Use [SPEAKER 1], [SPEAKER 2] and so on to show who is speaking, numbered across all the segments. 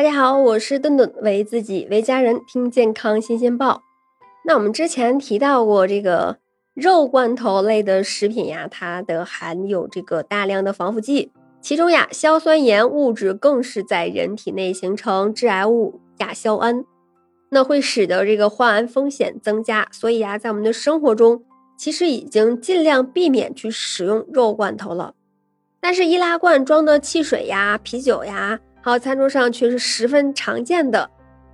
[SPEAKER 1] 大家好，我是顿顿，为自己为家人听健康新鲜报。那我们之前提到过，这个肉罐头类的食品呀，它的含有这个大量的防腐剂，其中呀，硝酸盐物质更是在人体内形成致癌物亚硝胺，那会使得这个患癌风险增加。所以呀，在我们的生活中，其实已经尽量避免去使用肉罐头了。但是易拉罐装的汽水呀、啤酒呀。好，餐桌上却是十分常见的。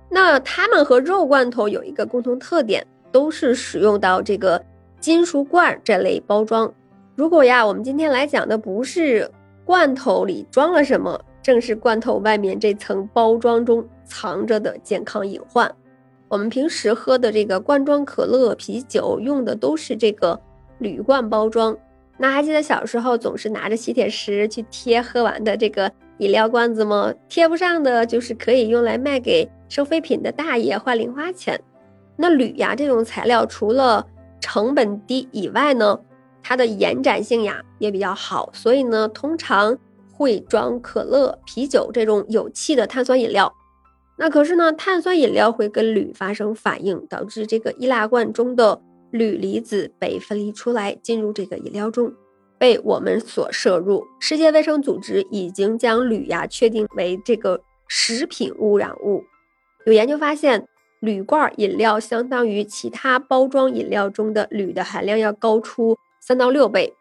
[SPEAKER 1] 那它们和肉罐头有一个共同特点，都是使用到这个金属罐这类包装。如果呀，我们今天来讲的不是罐头里装了什么，正是罐头外面这层包装中藏着的健康隐患。我们平时喝的这个罐装可乐、啤酒用的都是这个铝罐包装。那还记得小时候总是拿着吸铁石去贴喝完的这个？饮料罐子吗？贴不上的就是可以用来卖给收废品的大爷换零花钱。那铝呀这种材料，除了成本低以外呢，它的延展性呀也比较好，所以呢通常会装可乐、啤酒这种有气的碳酸饮料。那可是呢，碳酸饮料会跟铝发生反应，导致这个易拉罐中的铝离子被分离出来，进入这个饮料中。被我们所摄入，世界卫生组织已经将铝呀确定为这个食品污染物。有研究发现，铝罐饮料相当于其他包装饮料中的铝的含量要高出三到六倍。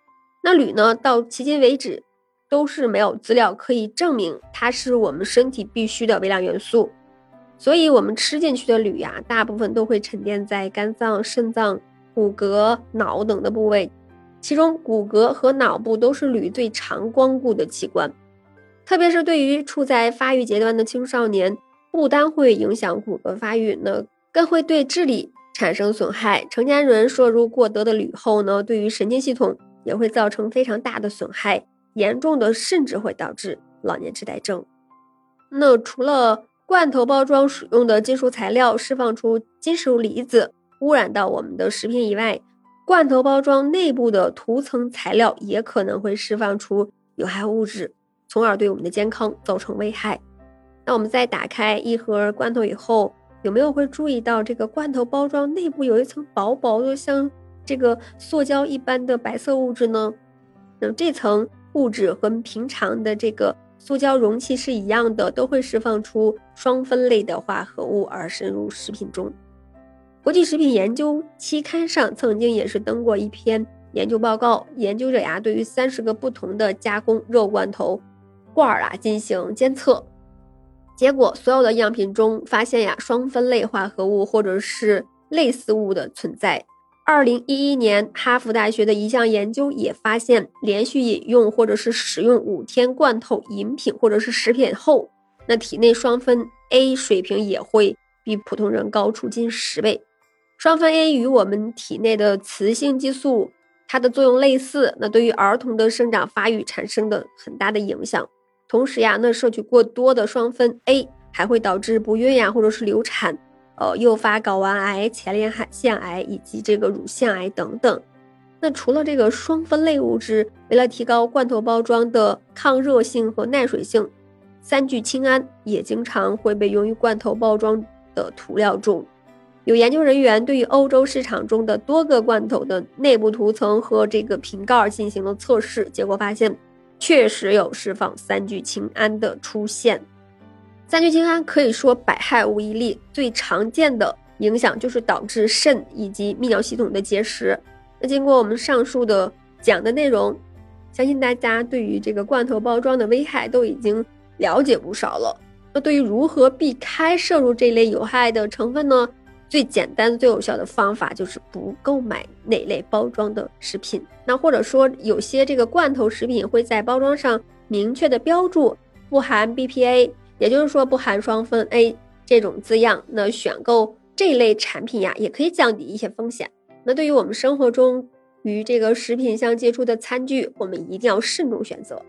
[SPEAKER 1] 那铝呢，到迄今为止都是没有资料可以证明它是我们身体必需的微量元素。所以，我们吃进去的铝呀，大部分都会沉淀在肝脏、肾脏、骨骼、脑等的部位。其中，骨骼和脑部都是铝最常光顾的器官，特别是对于处在发育阶段的青少年，不单会影响骨骼发育，呢更会对智力产生损害。成年人摄入过多的铝后呢，对于神经系统也会造成非常大的损害，严重的甚至会导致老年痴呆症。那除了罐头包装使用的金属材料释放出金属离子，污染到我们的食品以外，罐头包装内部的涂层材料也可能会释放出有害物质，从而对我们的健康造成危害。那我们在打开一盒罐头以后，有没有会注意到这个罐头包装内部有一层薄薄的像这个塑胶一般的白色物质呢？那这层物质和平常的这个塑胶容器是一样的，都会释放出双酚类的化合物而渗入食品中。国际食品研究期刊上曾经也是登过一篇研究报告，研究者呀对于三十个不同的加工肉罐头罐儿啊进行监测，结果所有的样品中发现呀双酚类化合物或者是类似物的存在。二零一一年，哈佛大学的一项研究也发现，连续饮用或者是使用五天罐头饮品或者是食品后，那体内双酚 A 水平也会比普通人高出近十倍。双酚 A 与我们体内的雌性激素，它的作用类似，那对于儿童的生长发育产生的很大的影响。同时呀，那摄取过多的双酚 A 还会导致不孕呀，或者是流产，呃，诱发睾丸癌、前列腺癌以及这个乳腺癌等等。那除了这个双酚类物质，为了提高罐头包装的抗热性和耐水性，三聚氰胺也经常会被用于罐头包装的涂料中。有研究人员对于欧洲市场中的多个罐头的内部涂层和这个瓶盖进行了测试，结果发现确实有释放三聚氰胺的出现。三聚氰胺可以说百害无一利，最常见的影响就是导致肾以及泌尿系统的结石。那经过我们上述的讲的内容，相信大家对于这个罐头包装的危害都已经了解不少了。那对于如何避开摄入这类有害的成分呢？最简单、最有效的方法就是不购买哪类包装的食品。那或者说，有些这个罐头食品会在包装上明确的标注不含 BPA，也就是说不含双酚 A 这种字样。那选购这类产品呀，也可以降低一些风险。那对于我们生活中与这个食品相接触的餐具，我们一定要慎重选择。